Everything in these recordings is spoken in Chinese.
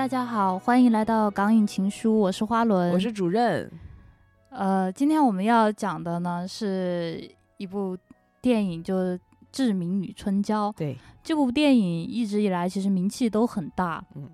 大家好，欢迎来到《港影情书》，我是花轮，我是主任。呃，今天我们要讲的呢是一部电影，就是《志明与春娇》。对，这部电影一直以来其实名气都很大。嗯，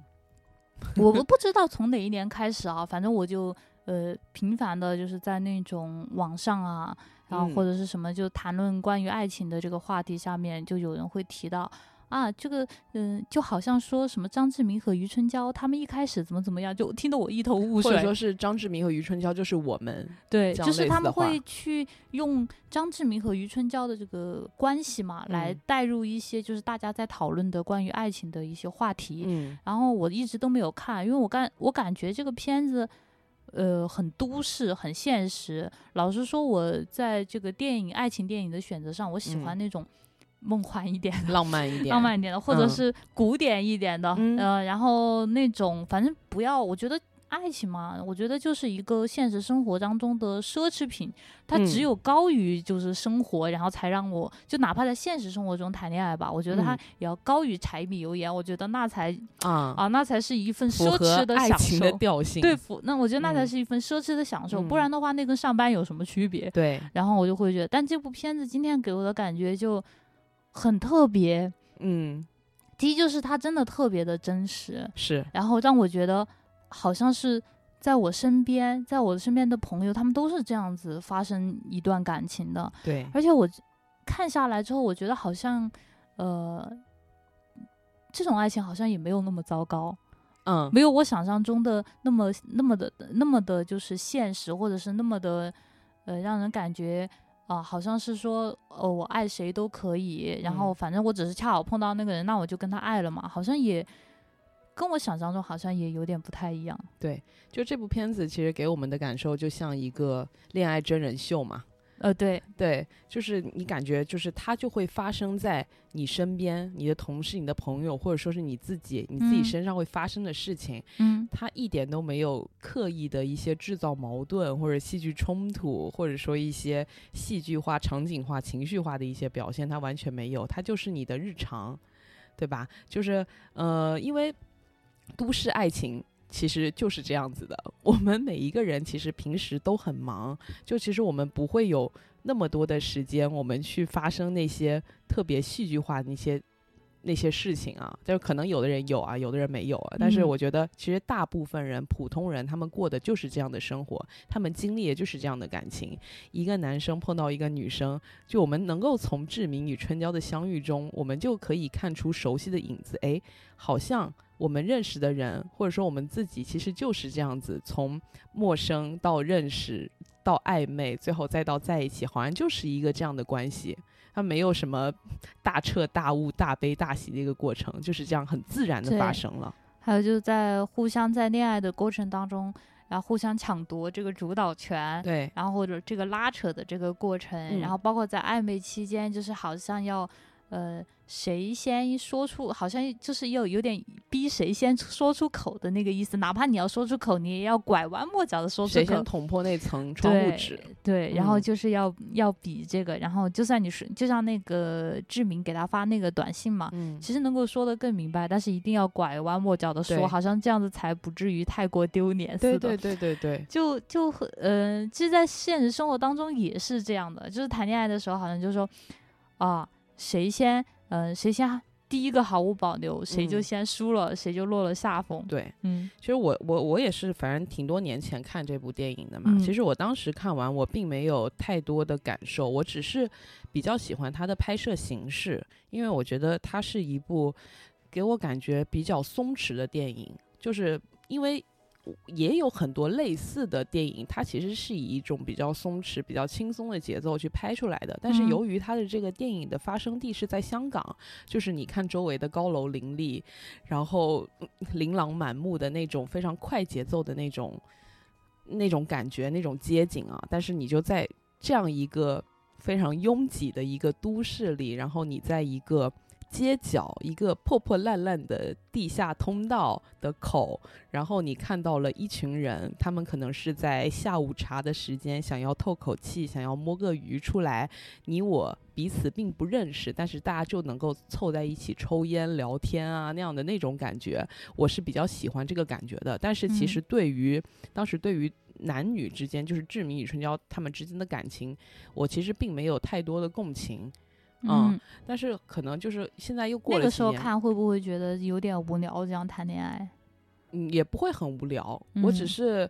我不知道从哪一年开始啊，反正我就呃频繁的就是在那种网上啊，然后或者是什么就谈论关于爱情的这个话题下面，就有人会提到。啊，这个嗯，就好像说什么张志明和余春娇他们一开始怎么怎么样，就听得我一头雾水。或者说是张志明和余春娇就是我们，对，就是他们会去用张志明和余春娇的这个关系嘛，来带入一些就是大家在讨论的关于爱情的一些话题。嗯，然后我一直都没有看，因为我感我感觉这个片子，呃，很都市，很现实。老实说，我在这个电影爱情电影的选择上，我喜欢那种。梦幻一点、浪漫一点、浪漫一点的，或者是古典一点的，呃，然后那种反正不要，我觉得爱情嘛，我觉得就是一个现实生活当中的奢侈品，它只有高于就是生活，然后才让我就哪怕在现实生活中谈恋爱吧，我觉得它也要高于柴米油盐，我觉得那才啊。啊，那才是一份奢侈的享受。的调性，对，那我觉得那才是一份奢侈的享受，不然的话，那跟上班有什么区别？对，然后我就会觉得，但这部片子今天给我的感觉就。很特别，嗯，第一就是他真的特别的真实，是，然后让我觉得好像是在我身边，在我身边的朋友，他们都是这样子发生一段感情的，对，而且我看下来之后，我觉得好像，呃，这种爱情好像也没有那么糟糕，嗯，没有我想象中的那么那么的那么的，就是现实，或者是那么的，呃，让人感觉。啊，好像是说，呃，我爱谁都可以，然后反正我只是恰好碰到那个人，那我就跟他爱了嘛。好像也跟我想象中好像也有点不太一样。对，就这部片子其实给我们的感受就像一个恋爱真人秀嘛。呃，对对，就是你感觉就是它就会发生在你身边，你的同事、你的朋友，或者说是你自己，你自己身上会发生的事情。嗯，它一点都没有刻意的一些制造矛盾或者戏剧冲突，或者说一些戏剧化、场景化、情绪化的一些表现，它完全没有，它就是你的日常，对吧？就是呃，因为都市爱情。其实就是这样子的。我们每一个人其实平时都很忙，就其实我们不会有那么多的时间，我们去发生那些特别戏剧化的那些那些事情啊。就可能有的人有啊，有的人没有啊。但是我觉得，其实大部分人、普通人，他们过的就是这样的生活，他们经历的就是这样的感情。一个男生碰到一个女生，就我们能够从志明与春娇的相遇中，我们就可以看出熟悉的影子。哎，好像。我们认识的人，或者说我们自己，其实就是这样子，从陌生到认识，到暧昧，最后再到在一起，好像就是一个这样的关系。它没有什么 大彻大悟、大悲大喜的一个过程，就是这样很自然的发生了。还有就是在互相在恋爱的过程当中，然后互相抢夺这个主导权，对，然后或者这个拉扯的这个过程，然后包括在暧昧期间，就是好像要。呃，谁先说出，好像就是又有点逼谁先说出口的那个意思，哪怕你要说出口，你也要拐弯抹角的说出口。谁先捅破那层窗户纸？对，然后就是要要比这个，然后就算你是，就像那个志明给他发那个短信嘛，嗯，其实能够说的更明白，但是一定要拐弯抹角的说，好像这样子才不至于太过丢脸似的。对对对对对，就就呃，其实，在现实生活当中也是这样的，就是谈恋爱的时候，好像就说啊。谁先，嗯，谁先第一个毫无保留，谁就先输了，谁就落了下风。对，嗯，其实我我我也是，反正挺多年前看这部电影的嘛。其实我当时看完，我并没有太多的感受，我只是比较喜欢它的拍摄形式，因为我觉得它是一部给我感觉比较松弛的电影，就是因为。也有很多类似的电影，它其实是以一种比较松弛、比较轻松的节奏去拍出来的。但是由于它的这个电影的发生地是在香港，就是你看周围的高楼林立，然后琳琅满目的那种非常快节奏的那种那种感觉、那种街景啊，但是你就在这样一个非常拥挤的一个都市里，然后你在一个。街角一个破破烂烂的地下通道的口，然后你看到了一群人，他们可能是在下午茶的时间想要透口气，想要摸个鱼出来。你我彼此并不认识，但是大家就能够凑在一起抽烟聊天啊，那样的那种感觉，我是比较喜欢这个感觉的。但是其实对于当时对于男女之间，就是志明与春娇他们之间的感情，我其实并没有太多的共情。嗯，但是可能就是现在又过了那个时候看会不会觉得有点无聊？这样谈恋爱，嗯，也不会很无聊。我只是，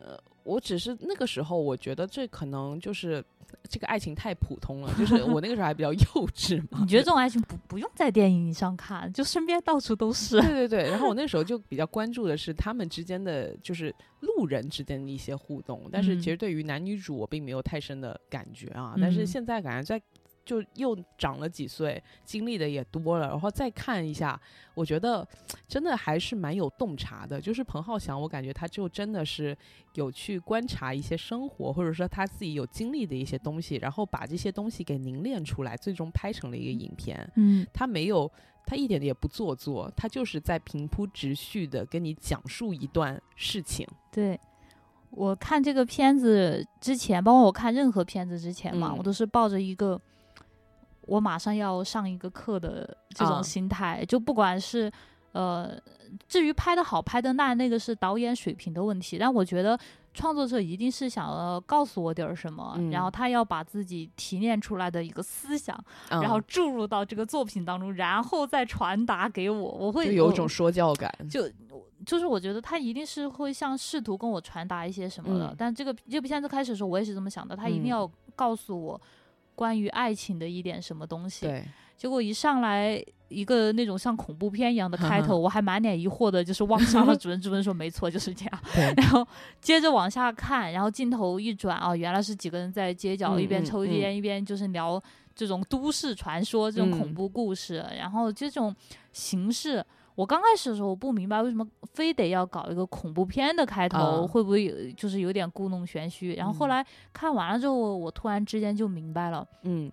呃，我只是那个时候我觉得这可能就是这个爱情太普通了，就是我那个时候还比较 幼稚嘛。你觉得这种爱情不不用在电影上看，就身边到处都是。对对对。然后我那时候就比较关注的是他们之间的，就是路人之间的一些互动。但是其实对于男女主我并没有太深的感觉啊。但是现在感觉在。就又长了几岁，经历的也多了，然后再看一下，我觉得真的还是蛮有洞察的。就是彭浩翔，我感觉他就真的是有去观察一些生活，或者说他自己有经历的一些东西，然后把这些东西给凝练出来，最终拍成了一个影片。嗯，他没有，他一点也不做作，他就是在平铺直叙的跟你讲述一段事情。对。我看这个片子之前，包括我看任何片子之前嘛，我都是抱着一个。我马上要上一个课的这种心态，就不管是，呃，至于拍的好拍的烂，那个是导演水平的问题。但我觉得创作者一定是想要告诉我点儿什么，然后他要把自己提炼出来的一个思想，然后注入到这个作品当中，然后再传达给我。我会有一种说教感，就就是我觉得他一定是会像试图跟我传达一些什么的。但这个这部片子开始的时候，我也是这么想的，他一定要告诉我。关于爱情的一点什么东西，对，结果一上来一个那种像恐怖片一样的开头，我还满脸疑惑的，就是望向了主任，主人说没错，就是这样。然后接着往下看，然后镜头一转啊，原来是几个人在街角一边抽烟一边就是聊这种都市传说、这种恐怖故事，然后这种形式。我刚开始的时候我不明白为什么非得要搞一个恐怖片的开头，会不会有就是有点故弄玄虚？然后后来看完了之后，我突然之间就明白了，嗯，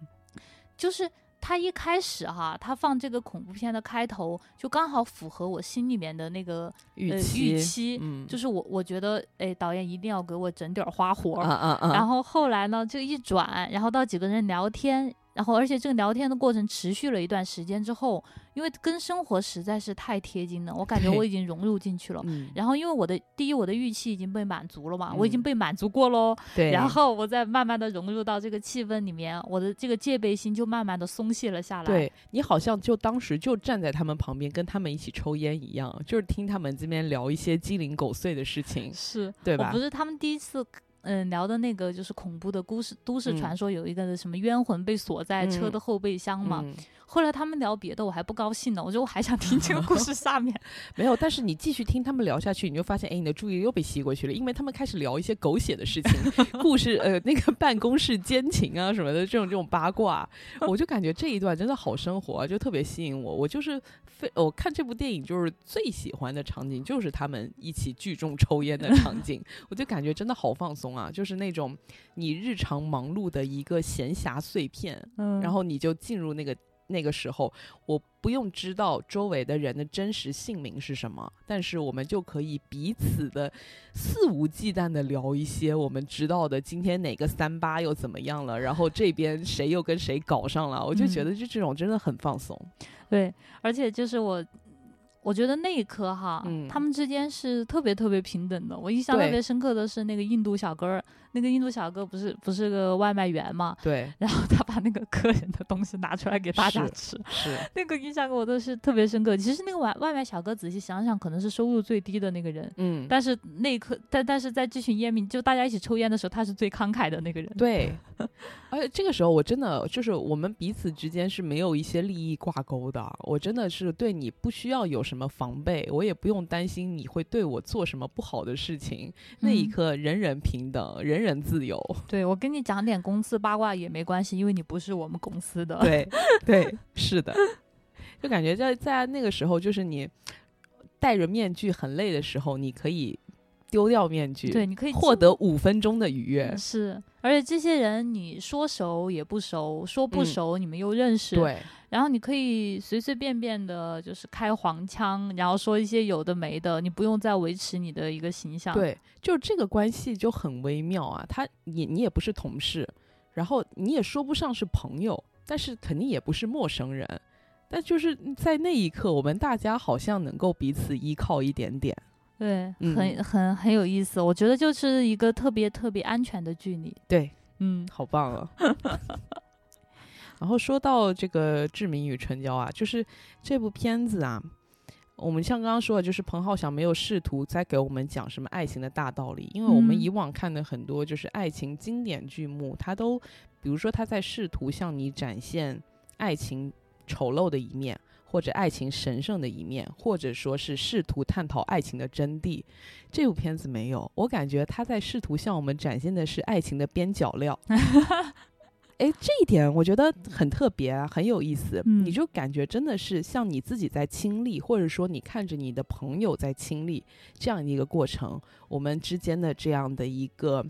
就是他一开始哈，他放这个恐怖片的开头，就刚好符合我心里面的那个预期，嗯，就是我我觉得，哎，导演一定要给我整点花活，然后后来呢，就一转，然后到几个人聊天。然后，而且这个聊天的过程持续了一段时间之后，因为跟生活实在是太贴近了，我感觉我已经融入进去了。然后，因为我的第一，我的预期已经被满足了嘛，我已经被满足过喽。对。然后，我再慢慢的融入到这个气氛里面，我的这个戒备心就慢慢的松懈了下来。对你好像就当时就站在他们旁边，跟他们一起抽烟一样，就是听他们这边聊一些鸡零狗碎的事情，是对吧？不是他们第一次。嗯，聊的那个就是恐怖的故事，都市传说有一个什么冤魂被锁在车的后备箱嘛。后来他们聊别的，我还不高兴呢。我觉得我还想听这个故事下面。没有，但是你继续听他们聊下去，你就发现，哎，你的注意力又被吸过去了，因为他们开始聊一些狗血的事情，故事，呃，那个办公室奸情啊什么的这种这种八卦，我就感觉这一段真的好生活，就特别吸引我。我就是非我看这部电影就是最喜欢的场景就是他们一起聚众抽烟的场景，我就感觉真的好放松啊，就是那种你日常忙碌的一个闲暇碎片，嗯，然后你就进入那个。那个时候，我不用知道周围的人的真实姓名是什么，但是我们就可以彼此的肆无忌惮的聊一些我们知道的，今天哪个三八又怎么样了，然后这边谁又跟谁搞上了，我就觉得就这种真的很放松。对，而且就是我。我觉得那一刻哈，他们之间是特别特别平等的。我印象特别深刻的是那个印度小哥儿，那个印度小哥不是不是个外卖员嘛？对。然后他把那个客人的东西拿出来给大家吃，是那个印象给我都是特别深刻。其实那个外外卖小哥仔细想想，可能是收入最低的那个人。嗯。但是那一刻，但但是在这群烟民就大家一起抽烟的时候，他是最慷慨的那个人。对。而且这个时候，我真的就是我们彼此之间是没有一些利益挂钩的。我真的是对你不需要有什么防备，我也不用担心你会对我做什么不好的事情。那一刻，人人平等，人人自由。对我跟你讲点公司八卦也没关系，因为你不是我们公司的。对 对，是的，就感觉在在那个时候，就是你戴着面具很累的时候，你可以。丢掉面具，对，你可以获得五分钟的愉悦。是，而且这些人你说熟也不熟，说不熟你们又认识，对。然后你可以随随便便的，就是开黄腔，然后说一些有的没的，你不用再维持你的一个形象。对，就这个关系就很微妙啊。他你你也不是同事，然后你也说不上是朋友，但是肯定也不是陌生人。但就是在那一刻，我们大家好像能够彼此依靠一点点。对，很很很有意思。我觉得就是一个特别特别安全的距离。对，嗯，好棒啊。然后说到这个《志明与春娇》啊，就是这部片子啊，我们像刚刚说的，就是彭浩翔没有试图在给我们讲什么爱情的大道理，因为我们以往看的很多就是爱情经典剧目，他都比如说他在试图向你展现爱情丑陋的一面，或者爱情神圣的一面，或者说是试图探讨爱情的真谛。这部片子没有，我感觉他在试图向我们展现的是爱情的边角料。哎，这一点我觉得很特别啊，很有意思。你就感觉真的是像你自己在亲历，或者说你看着你的朋友在亲历这样一个过程，我们之间的这样的一个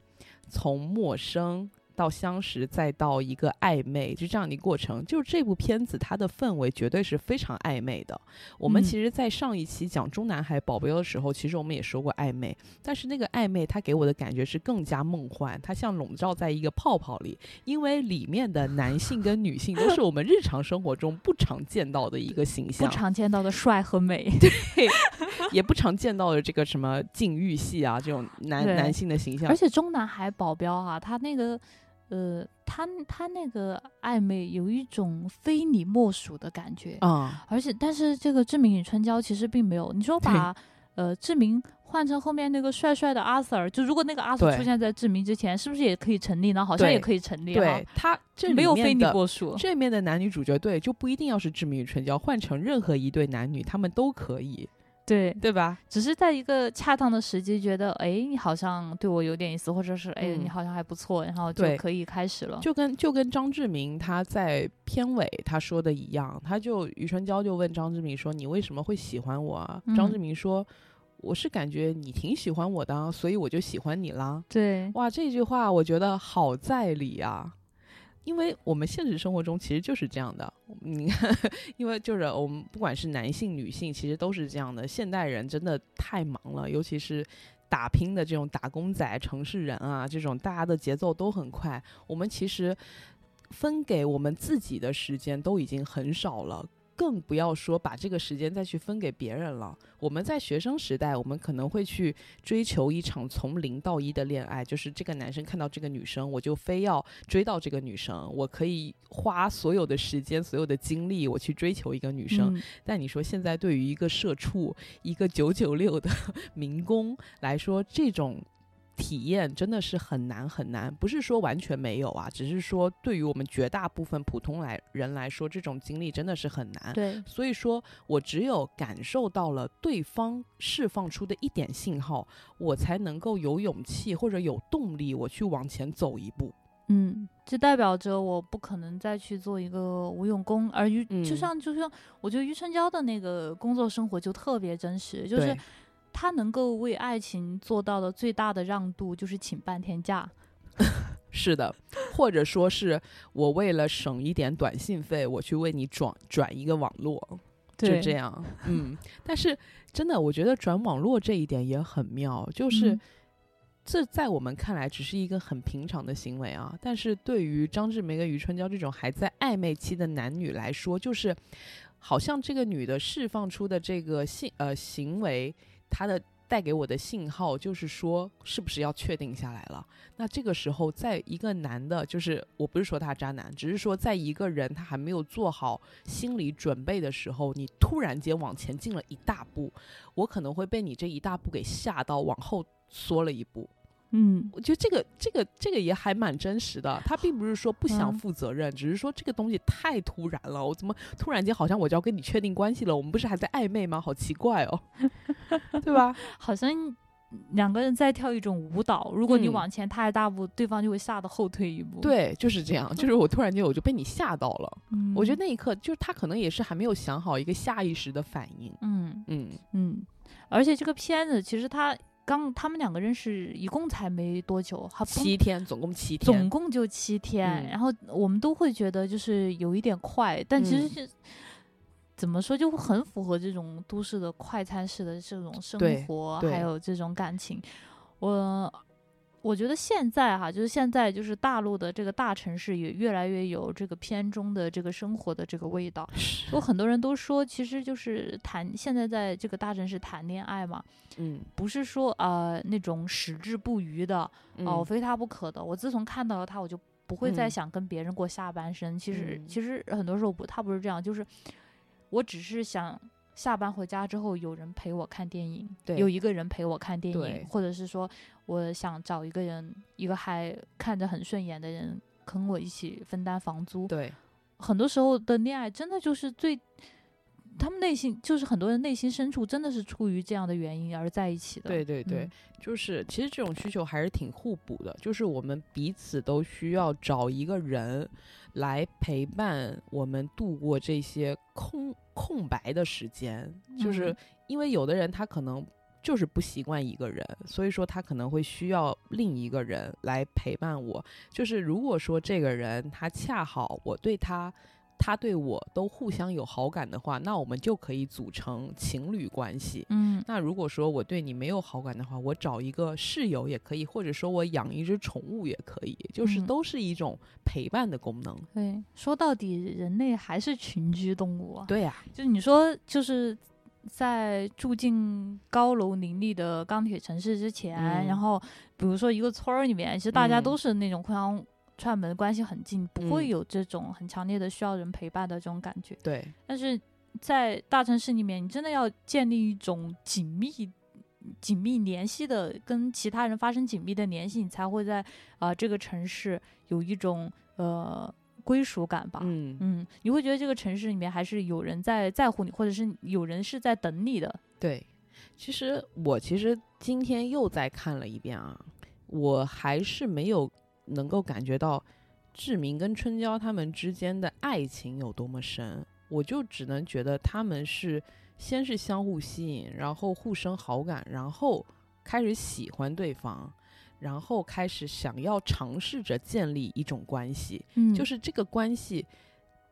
从陌生。到相识，再到一个暧昧，就这样的一个过程。就是这部片子，它的氛围绝对是非常暧昧的。我们其实，在上一期讲中南海保镖的时候，其实我们也说过暧昧，但是那个暧昧，它给我的感觉是更加梦幻，它像笼罩在一个泡泡里，因为里面的男性跟女性都是我们日常生活中不常见到的一个形象，不常见到的帅和美，对，也不常见到的这个什么禁欲系啊，这种男男性的形象。而且中南海保镖啊，他那个。呃，他他那个暧昧有一种非你莫属的感觉啊，而且但是这个志明与春娇其实并没有。你说把呃志明换成后面那个帅帅的阿 Sir，就如果那个阿 Sir 出现在志明之前，是不是也可以成立呢？好像也可以成立。对他这没有非你莫属，这面的男女主角对就不一定要是志明与春娇，换成任何一对男女，他们都可以。对对吧？只是在一个恰当的时机，觉得哎，你好像对我有点意思，或者是哎，你好像还不错，然后就可以开始了。就跟就跟张志明他在片尾他说的一样，他就余春娇就问张志明说：“你为什么会喜欢我啊？”张志明说：“我是感觉你挺喜欢我的，所以我就喜欢你啦。”对，哇，这句话我觉得好在理啊。因为我们现实生活中其实就是这样的，你看，因为就是我们不管是男性女性，其实都是这样的。现代人真的太忙了，尤其是打拼的这种打工仔、城市人啊，这种大家的节奏都很快。我们其实分给我们自己的时间都已经很少了。更不要说把这个时间再去分给别人了。我们在学生时代，我们可能会去追求一场从零到一的恋爱，就是这个男生看到这个女生，我就非要追到这个女生，我可以花所有的时间、所有的精力，我去追求一个女生。但你说现在对于一个社畜、一个九九六的 民工来说，这种。体验真的是很难很难，不是说完全没有啊，只是说对于我们绝大部分普通来人来说，这种经历真的是很难。对，所以说我只有感受到了对方释放出的一点信号，我才能够有勇气或者有动力，我去往前走一步。嗯，这代表着我不可能再去做一个无用功，而于就像就像我觉得于春娇的那个工作生活就特别真实，就是。他能够为爱情做到的最大的让渡，就是请半天假。是的，或者说是我为了省一点短信费，我去为你转转一个网络，就这样。嗯，但是真的，我觉得转网络这一点也很妙，就是这在我们看来只是一个很平常的行为啊，但是对于张志梅跟余春娇这种还在暧昧期的男女来说，就是好像这个女的释放出的这个性呃行为。他的带给我的信号就是说，是不是要确定下来了？那这个时候，在一个男的，就是我不是说他渣男，只是说在一个人他还没有做好心理准备的时候，你突然间往前进了一大步，我可能会被你这一大步给吓到，往后缩了一步。嗯，我觉得这个这个这个也还蛮真实的。他并不是说不想负责任，只是说这个东西太突然了。我怎么突然间好像我就要跟你确定关系了？我们不是还在暧昧吗？好奇怪哦，对吧？好像两个人在跳一种舞蹈，如果你往前踏一大步，对方就会吓得后退一步。对，就是这样。就是我突然间我就被你吓到了。嗯我觉得那一刻，就是他可能也是还没有想好一个下意识的反应。嗯嗯嗯。而且这个片子其实他。刚他们两个认识一共才没多久，还七天，总共七天，总共就七天。然后我们都会觉得就是有一点快，但其实是怎么说，就很符合这种都市的快餐式的这种生活，还有这种感情。我。我觉得现在哈，就是现在，就是大陆的这个大城市也越来越有这个片中的这个生活的这个味道。有很多人都说，其实就是谈现在在这个大城市谈恋爱嘛，嗯，不是说呃那种矢志不渝的，哦，我非他不可的。我自从看到了他，我就不会再想跟别人过下半生。其实其实很多时候不，他不是这样，就是我只是想。下班回家之后，有人陪我看电影，有一个人陪我看电影，或者是说，我想找一个人，一个还看着很顺眼的人，跟我一起分担房租。对，很多时候的恋爱真的就是最，他们内心就是很多人内心深处真的是出于这样的原因而在一起的。对对对，就是其实这种需求还是挺互补的，就是我们彼此都需要找一个人。来陪伴我们度过这些空空白的时间，就是因为有的人他可能就是不习惯一个人，所以说他可能会需要另一个人来陪伴我。就是如果说这个人他恰好我对他。他对我都互相有好感的话，那我们就可以组成情侣关系。嗯，那如果说我对你没有好感的话，我找一个室友也可以，或者说我养一只宠物也可以，就是都是一种陪伴的功能。对，说到底，人类还是群居动物啊。对呀，就你说，就是在住进高楼林立的钢铁城市之前，然后比如说一个村儿里面，其实大家都是那种互相。串门关系很近，不会有这种很强烈的需要人陪伴的这种感觉。对，但是在大城市里面，你真的要建立一种紧密、紧密联系的，跟其他人发生紧密的联系，你才会在啊这个城市有一种呃归属感吧。嗯嗯，你会觉得这个城市里面还是有人在在乎你，或者是有人是在等你的。对，其实我其实今天又再看了一遍啊，我还是没有。能够感觉到志明跟春娇他们之间的爱情有多么深，我就只能觉得他们是先是相互吸引，然后互生好感，然后开始喜欢对方，然后开始想要尝试着建立一种关系，嗯，就是这个关系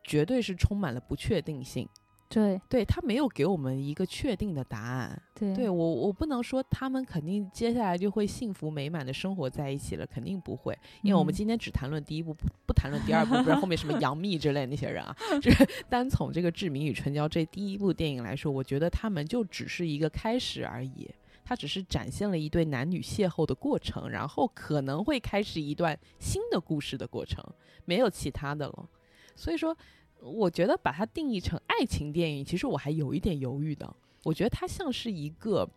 绝对是充满了不确定性。对，对他没有给我们一个确定的答案。对，对我我不能说他们肯定接下来就会幸福美满的生活在一起了，肯定不会。因为我们今天只谈论第一部，不不谈论第二部，不知道后面什么杨幂之类那些人啊。就是单从这个《志明与春娇》这第一部电影来说，我觉得他们就只是一个开始而已。它只是展现了一对男女邂逅的过程，然后可能会开始一段新的故事的过程，没有其他的了。所以说。我觉得把它定义成爱情电影，其实我还有一点犹豫的。我觉得它像是一个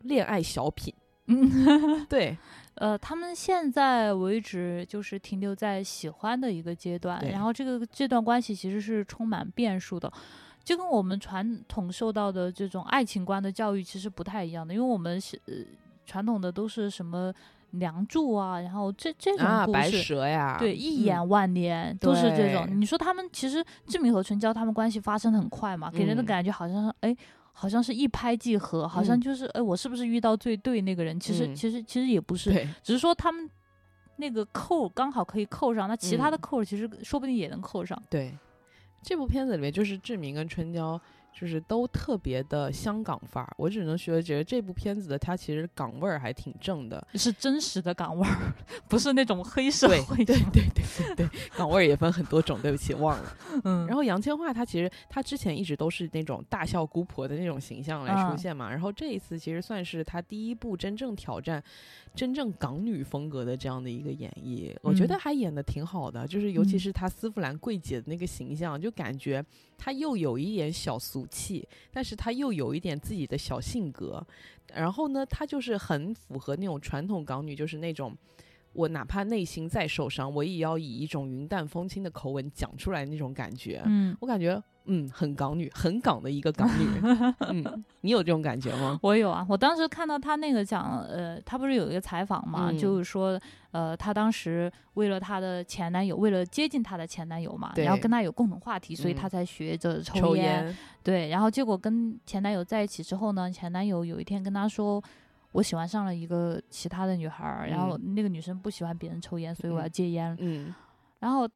恋爱小品。嗯 对，呃，他们现在为止就是停留在喜欢的一个阶段，然后这个这段关系其实是充满变数的，就跟我们传统受到的这种爱情观的教育其实不太一样的，因为我们是呃传统的都是什么。梁祝啊，然后这这种故事，白蛇呀，对，一眼万年都是这种。你说他们其实志明和春娇他们关系发生的很快嘛，给人的感觉好像是哎，好像是一拍即合，好像就是哎，我是不是遇到最对那个人？其实其实其实也不是，只是说他们那个扣刚好可以扣上，那其他的扣其实说不定也能扣上。对，这部片子里面就是志明跟春娇。就是都特别的香港范儿，我只能说觉得这部片子的它其实港味儿还挺正的，是真实的港味儿，不是那种黑社会。对对对对对，港味儿也分很多种，对不起忘了。嗯，然后杨千嬅她其实她之前一直都是那种大笑姑婆的那种形象来出现嘛，然后这一次其实算是她第一部真正挑战真正港女风格的这样的一个演绎，我觉得还演的挺好的，就是尤其是她丝芙兰桂姐的那个形象，就感觉她又有一点小俗。气，但是他又有一点自己的小性格，然后呢，他就是很符合那种传统港女，就是那种我哪怕内心再受伤，我也要以一种云淡风轻的口吻讲出来那种感觉。嗯，我感觉。嗯，很港女，很港的一个港女。嗯，你有这种感觉吗？我有啊，我当时看到他那个讲，呃，他不是有一个采访嘛，就是说，呃，她当时为了她的前男友，为了接近她的前男友嘛，然后跟他有共同话题，所以她才学着抽烟。对，然后结果跟前男友在一起之后呢，前男友有一天跟她说：“我喜欢上了一个其他的女孩儿，然后那个女生不喜欢别人抽烟，所以我要戒烟。嗯，然后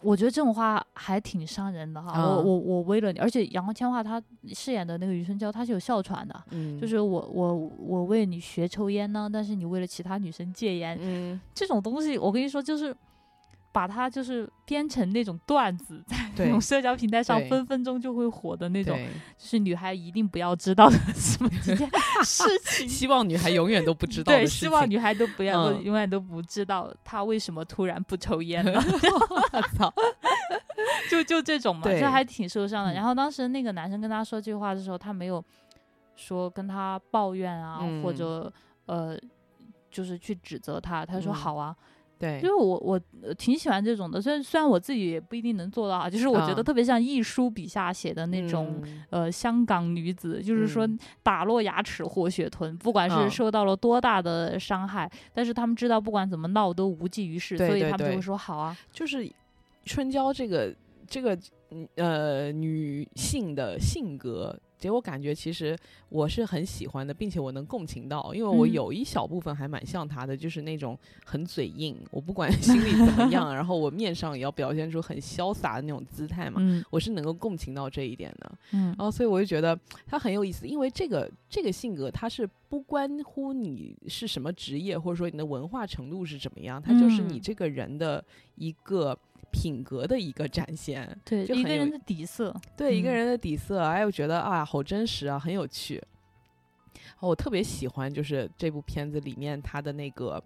我觉得这种话还挺伤人的哈。我我我为了你，而且杨千嬅她饰演的那个余春娇，她是有哮喘的，就是我我我为你学抽烟呢，但是你为了其他女生戒烟，嗯，这种东西我跟你说就是。把它就是编成那种段子，在那种社交平台上分分钟就会火的那种，就是女孩一定不要知道的 什么 事情。希望女孩永远都不知 道。对，希望女孩都不要永远都不知道她为什么突然不抽烟了。我操！就就这种嘛，这还挺受伤的。然后当时那个男生跟她说这句话的时候，他没有说跟她抱怨啊，或者呃，就是去指责她。他说好啊。对，就是我我挺喜欢这种的，虽然虽然我自己也不一定能做到啊，就是我觉得特别像易舒笔下写的那种呃香港女子，就是说打落牙齿活血吞，不管是受到了多大的伤害，但是他们知道不管怎么闹都无济于事，所以他们就会说好啊。就是春娇这个这个呃女性的性格。结果感觉其实我是很喜欢的，并且我能共情到，因为我有一小部分还蛮像他的，就是那种很嘴硬，我不管 心里怎么样，然后我面上也要表现出很潇洒的那种姿态嘛，我是能够共情到这一点的。嗯，然后所以我就觉得他很有意思，因为这个这个性格他是不关乎你是什么职业，或者说你的文化程度是怎么样，他就是你这个人的一个。品格的一个展现，对一个人的底色，对一个人的底色，哎，我觉得啊，好真实啊，很有趣。我特别喜欢，就是这部片子里面他的那个，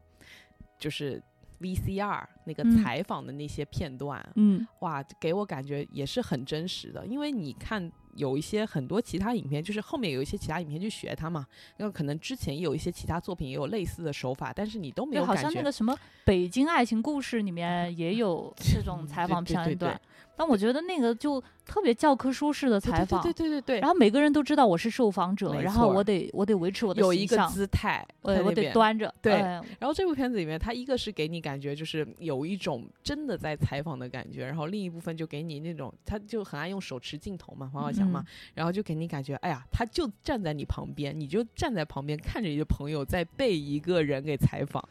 就是 VCR 那个采访的那些片段，嗯，哇，给我感觉也是很真实的，因为你看。有一些很多其他影片，就是后面有一些其他影片去学他嘛，因为可能之前也有一些其他作品也有类似的手法，但是你都没有感觉。好像那个什么《北京爱情故事》里面 也有这种采访片段，但我觉得那个就。特别教科书式的采访，对对对对然后每个人都知道我是受访者，然后我得我得维持我的有一个姿态，我我得端着。对。然后这部片子里面，它一个是给你感觉就是有一种真的在采访的感觉，然后另一部分就给你那种，他就很爱用手持镜头嘛，黄晓翔嘛，然后就给你感觉，哎呀，他就站在你旁边，你就站在旁边看着你的朋友在被一个人给采访，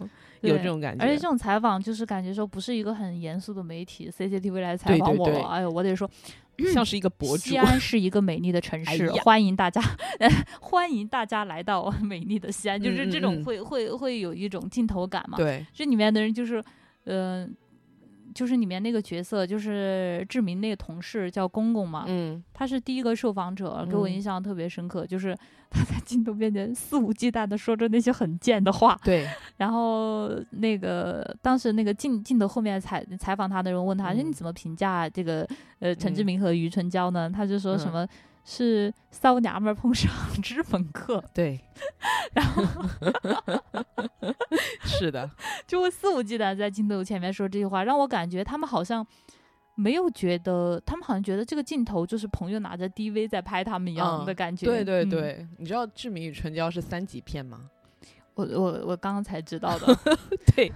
有这种感觉。而且这种采访就是感觉说不是一个很严肃的媒体，CCTV 来采访我，哎呦，我得说。像是一个 博主。西安是一个美丽的城市，欢迎大家，欢迎大家来到 美丽的西安。就是这种会会会有一种镜头感嘛？对，这里面的人就是，嗯。就是里面那个角色，就是志明那个同事叫公公嘛，嗯，他是第一个受访者，给我印象特别深刻，就是他在镜头面前肆无忌惮的说着那些很贱的话，对，然后那个当时那个镜镜头后面采采访他的人问他，说你怎么评价这个呃陈志明和余春娇呢？他就说什么。是骚娘们碰上 脂粉客，对，然后 是的，就会肆无忌惮在镜头前面说这句话，让我感觉他们好像没有觉得，他们好像觉得这个镜头就是朋友拿着 DV 在拍他们一样的感觉。对对对，你知道《志明与春娇》是三级片吗？我我我刚刚才知道的，对，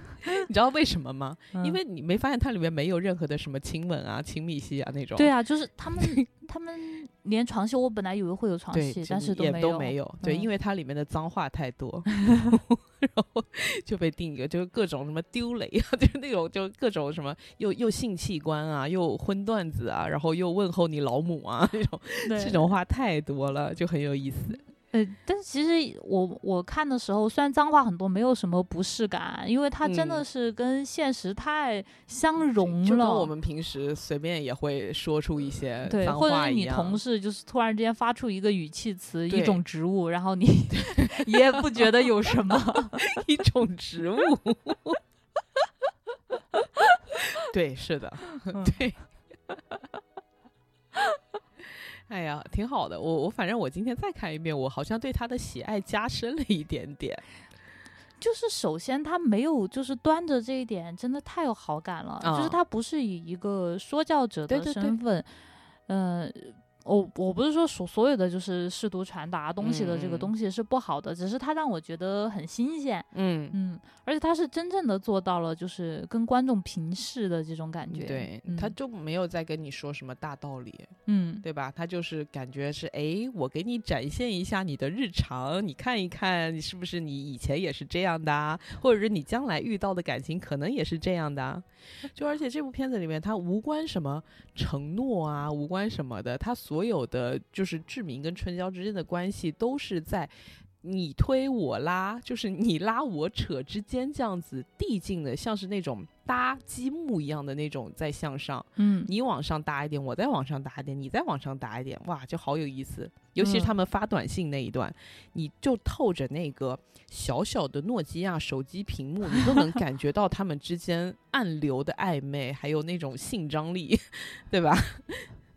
你知道为什么吗？因为你没发现它里面没有任何的什么亲吻啊、亲密戏啊那种。对啊，就是他们 他们连床戏，我本来以为会有床戏，但是也都没有。对，因为它里面的脏话太多，然后就被定一个就是各种什么丢雷啊，就是那种就各种什么又又性器官啊，又荤段子啊，然后又问候你老母啊那种，这种话太多了，就很有意思。呃，但是其实我我看的时候，虽然脏话很多，没有什么不适感，因为它真的是跟现实太相融了。就跟我们平时随便也会说出一些对，或者是你同事就是突然之间发出一个语气词，一种植物，然后你 也不觉得有什么 一种植物。对，是的，对。哎呀，挺好的。我我反正我今天再看一遍，我好像对他的喜爱加深了一点点。就是首先他没有，就是端着这一点真的太有好感了。就是他不是以一个说教者的身份，嗯，我我不是说所所有的就是试图传达东西的这个东西是不好的，只是它让我觉得很新鲜，嗯。嗯，而且他是真正的做到了就是跟观众平视的这种感觉，对，他就没有再跟你说什么大道理，嗯，对吧？他就是感觉是，哎，我给你展现一下你的日常，你看一看你是不是你以前也是这样的，或者是你将来遇到的感情可能也是这样的，就而且这部片子里面它无关什么承诺啊，无关什么的，他所有的就是志明跟春娇之间的关系都是在。你推我拉，就是你拉我扯之间这样子递进的，像是那种搭积木一样的那种在向上。嗯，你往上搭一点，我再往上搭一点，你再往上搭一点，哇，就好有意思。尤其是他们发短信那一段，你就透着那个小小的诺基亚手机屏幕，你都能感觉到他们之间暗流的暧昧，还有那种性张力，对吧？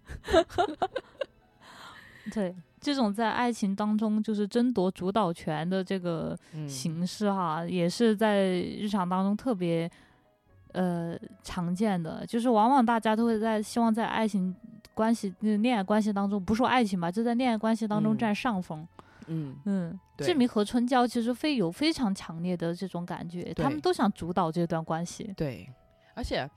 对。这种在爱情当中就是争夺主导权的这个形式哈，也是在日常当中特别呃常见的。就是往往大家都会在希望在爱情关系、恋爱关系当中，不说爱情吧，就在恋爱关系当中占上风。嗯嗯，志明和春娇其实非有非常强烈的这种感觉，他们都想主导这段关系。对，而且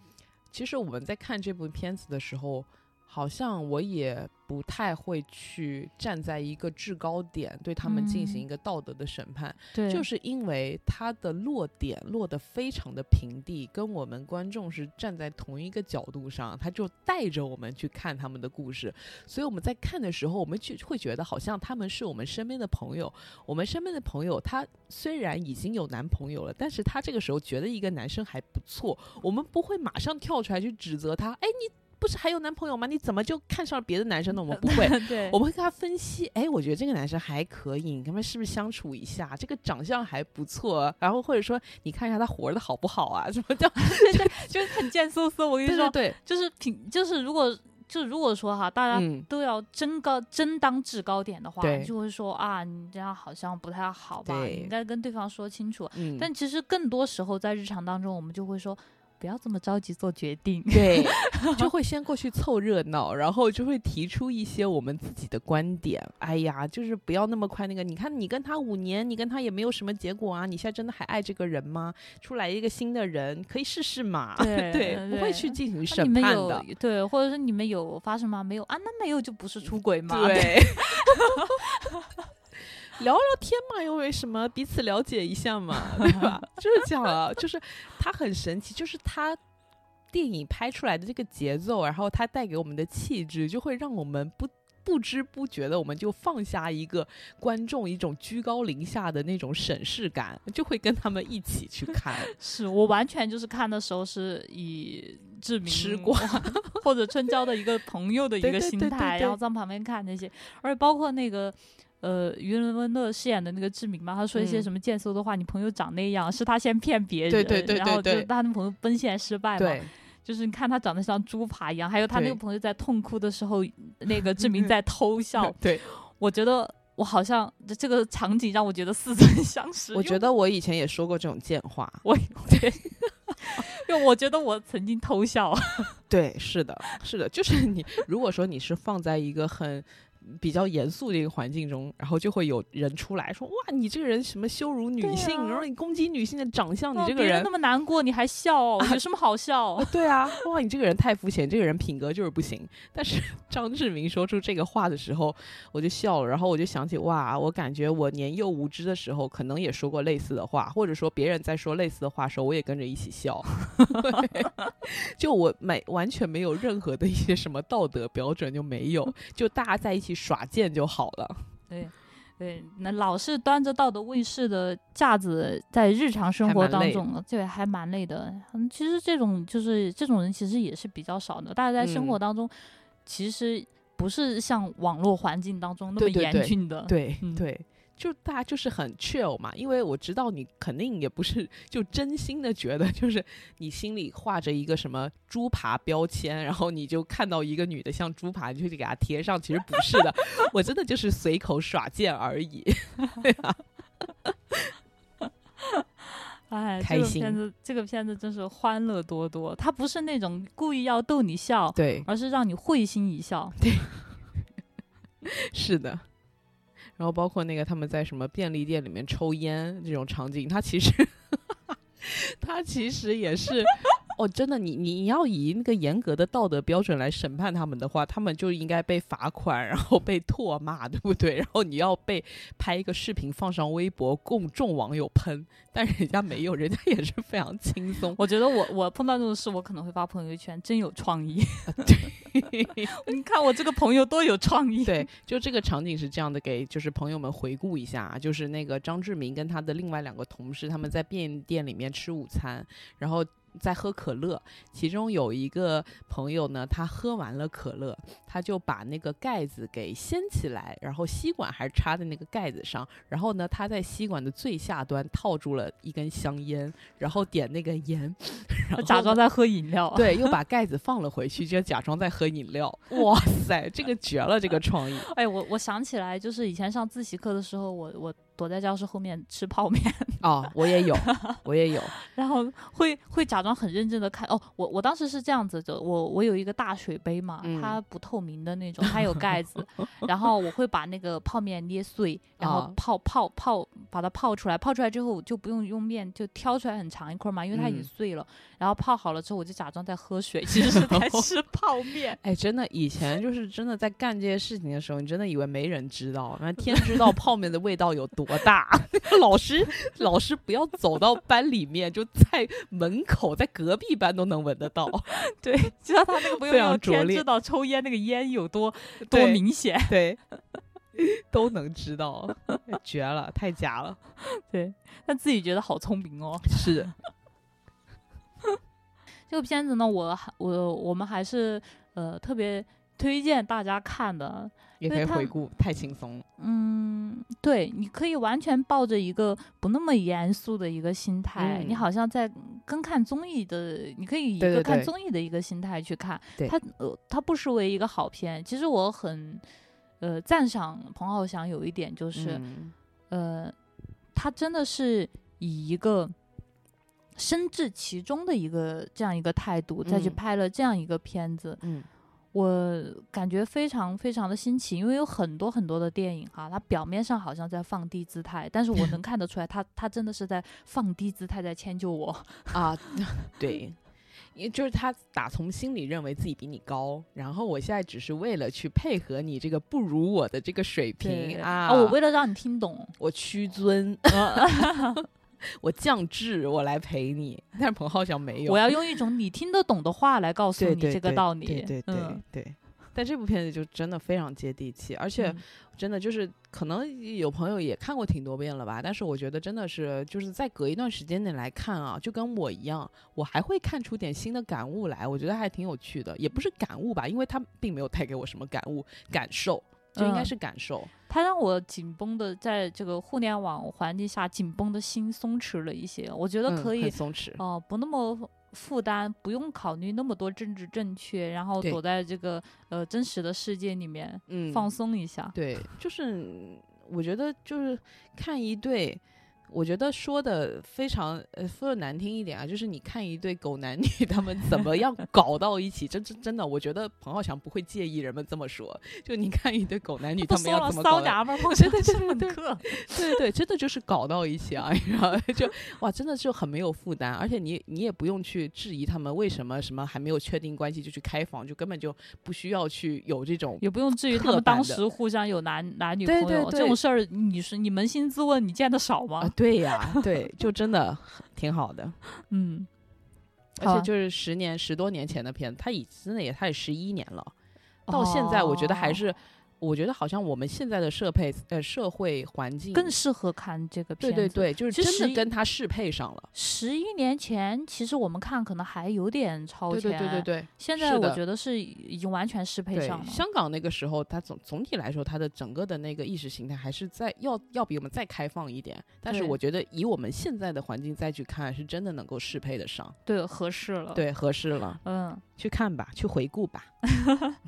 其实我们在看这部片子的时候。好像我也不太会去站在一个制高点对他们进行一个道德的审判，对，就是因为他的落点落得非常的平地，跟我们观众是站在同一个角度上，他就带着我们去看他们的故事，所以我们在看的时候，我们就会觉得好像他们是我们身边的朋友，我们身边的朋友，他虽然已经有男朋友了，但是他这个时候觉得一个男生还不错，我们不会马上跳出来去指责他，哎，你。不是还有男朋友吗？你怎么就看上了别的男生呢？我们不会，对，我们会跟他分析。哎，我觉得这个男生还可以，你跟他是不是相处一下？这个长相还不错，然后或者说你看一下他活的好不好啊？什么叫？就是很贱嗖嗖。我跟你说，对，就是挺，就是如果就如果说哈，大家都要争高争当制高点的话，就会说啊，你这样好像不太好吧？你应该跟对方说清楚。但其实更多时候在日常当中，我们就会说。不要这么着急做决定，对，就会先过去凑热闹，然后就会提出一些我们自己的观点。哎呀，就是不要那么快，那个你看，你跟他五年，你跟他也没有什么结果啊，你现在真的还爱这个人吗？出来一个新的人，可以试试嘛。对，不会去进行审判的。对，或者说你们有发生吗？没有啊，那没有就不是出轨嘛。对。聊聊天嘛，又为什么彼此了解一下嘛，对吧？就是这样啊，就是他很神奇，就是他电影拍出来的这个节奏，然后他带给我们的气质，就会让我们不不知不觉的，我们就放下一个观众一种居高临下的那种审视感，就会跟他们一起去看。是我完全就是看的时候是以志明吃瓜 或者春娇的一个朋友的一个心态，然后在旁边看那些，而且包括那个。呃，余文乐饰演的那个志明嘛，他说一些什么贱嗖的话，你朋友长那样，是他先骗别人，对对对，然后就他的朋友奔现失败嘛，就是你看他长得像猪扒一样，还有他那个朋友在痛哭的时候，那个志明在偷笑，对，我觉得我好像这个场景让我觉得似曾相识。我觉得我以前也说过这种贱话，我对，因为我觉得我曾经偷笑，对，是的，是的，就是你如果说你是放在一个很。比较严肃的一个环境中，然后就会有人出来说：“哇，你这个人什么羞辱女性，然后你攻击女性的长相，你这个人那么难过，你还笑，有什么好笑？”对啊，哇，你这个人太肤浅，这个人品格就是不行。但是 张志明说出这个话的时候，我就笑了，然后我就想起哇，我感觉我年幼无知的时候，可能也说过类似的话，或者说别人在说类似的话时候，我也跟着一起笑。就我没完全没有任何的一些什么道德标准，就没有，就大家在一起。耍贱就好了。对，对，那老是端着道德卫士的架子在日常生活当中，对，还蛮累的。嗯，其实这种就是这种人，其实也是比较少的。大家在生活当中，其实不是像网络环境当中那么严峻的。对对。就大家就是很 chill 嘛，因为我知道你肯定也不是就真心的觉得，就是你心里画着一个什么猪扒标签，然后你就看到一个女的像猪扒，你就去给她贴上。其实不是的，我真的就是随口耍贱而已。哎，这个片子这个片子真是欢乐多多，它不是那种故意要逗你笑，对，而是让你会心一笑。对。是的。然后包括那个他们在什么便利店里面抽烟这种场景，他其实，他其实也是。哦，真的，你你你要以那个严格的道德标准来审判他们的话，他们就应该被罚款，然后被唾骂，对不对？然后你要被拍一个视频放上微博，供众网友喷。但人家没有，人家也是非常轻松。我觉得我我碰到这种事，我可能会发朋友圈，真有创意。你看我这个朋友多有创意。对，就这个场景是这样的，给就是朋友们回顾一下，就是那个张志明跟他的另外两个同事，他们在便利店里面吃午餐，然后。在喝可乐，其中有一个朋友呢，他喝完了可乐，他就把那个盖子给掀起来，然后吸管还是插在那个盖子上，然后呢，他在吸管的最下端套住了一根香烟，然后点那个烟，然后假装在喝饮料，对，又 把盖子放了回去，就假装在喝饮料。哇塞，这个绝了，这个创意！哎，我我想起来，就是以前上自习课的时候，我我。躲在教室后面吃泡面 哦，我也有，我也有，然后会会假装很认真的看哦，我我当时是这样子的，我我有一个大水杯嘛，它不透明的那种，它有盖子，然后我会把那个泡面捏碎，然后泡泡泡把它泡出来，泡出来之后就不用用面就挑出来很长一块嘛，因为它已经碎了，然后泡好了之后我就假装在喝水，其实是在吃泡面。哎，真的，以前就是真的在干这些事情的时候，你真的以为没人知道，那天知道泡面的味道有多。多大？老师，老师不要走到班里面，就在门口，在隔壁班都能闻得到。对，知道他那个不用天知道抽烟那个烟有多多明显。对，都能知道，绝了，太假了。对，但自己觉得好聪明哦。是。这个片子呢，我我我们还是呃特别推荐大家看的。也可以回顾，太轻松了。嗯，对，你可以完全抱着一个不那么严肃的一个心态，你好像在跟看综艺的，你可以以一个看综艺的一个心态去看。它呃，它不失为一个好片。其实我很呃赞赏彭浩翔有一点就是，呃，他真的是以一个身至其中的一个这样一个态度再去拍了这样一个片子。嗯。我感觉非常非常的新奇，因为有很多很多的电影哈，它表面上好像在放低姿态，但是我能 看得出来，他他真的是在放低姿态在迁就我啊，对，也就是他打从心里认为自己比你高，然后我现在只是为了去配合你这个不如我的这个水平啊，我为了让你听懂，我屈尊。我降智，我来陪你。但是彭浩翔没有。我要用一种你听得懂的话来告诉你这个道理。对对对对。但这部片子就真的非常接地气，而且真的就是可能有朋友也看过挺多遍了吧。但是我觉得真的是就是在隔一段时间内来看啊，就跟我一样，我还会看出点新的感悟来。我觉得还挺有趣的，也不是感悟吧，因为他并没有带给我什么感悟感受。就应该是感受，它让我紧绷的，在这个互联网环境下紧绷的心松弛了一些。我觉得可以松弛哦，不那么负担，不用考虑那么多政治正确，然后躲在这个呃真实的世界里面，嗯，放松一下。对，就是我觉得就是看一对。我觉得说的非常呃，说的难听一点啊，就是你看一对狗男女他们怎么样搞到一起，真真真的，我觉得彭浩翔不会介意人们这么说。就你看一对狗男女他们要怎么搞，真的是很客，对对，真的就是搞到一起啊，然后就哇，真的就很没有负担，而且你你也不用去质疑他们为什么什么还没有确定关系就去开房，就根本就不需要去有这种，也不用质疑他们当时互相有男男女朋友这种事儿，你是你扪心自问，你见的少吗？对呀，对，就真的挺好的，嗯，而且就是十年十多年前的片子，它已真的也它也十一年了，到现在我觉得还是。我觉得好像我们现在的社配呃社会环境更适合看这个片子，对对对，就是真的跟它适配上了。十一年前其实我们看可能还有点超前，对对对对。现在我觉得是已经完全适配上了。香港那个时候，它总总体来说，它的整个的那个意识形态还是在要要比我们再开放一点。但是我觉得以我们现在的环境再去看，是真的能够适配得上。对，合适了。对，合适了。嗯，去看吧，去回顾吧。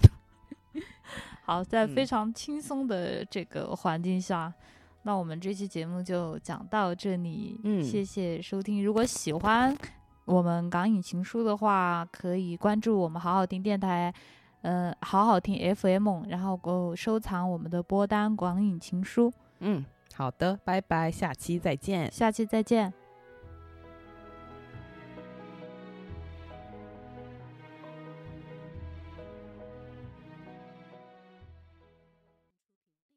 好，在非常轻松的这个环境下，那我们这期节目就讲到这里。嗯，谢谢收听。如果喜欢我们港影情书的话，可以关注我们好好听电台。呃好好听 FM，然后够收藏我们的播单《广影情书》。嗯，好的，拜拜，下期再见。下期再见。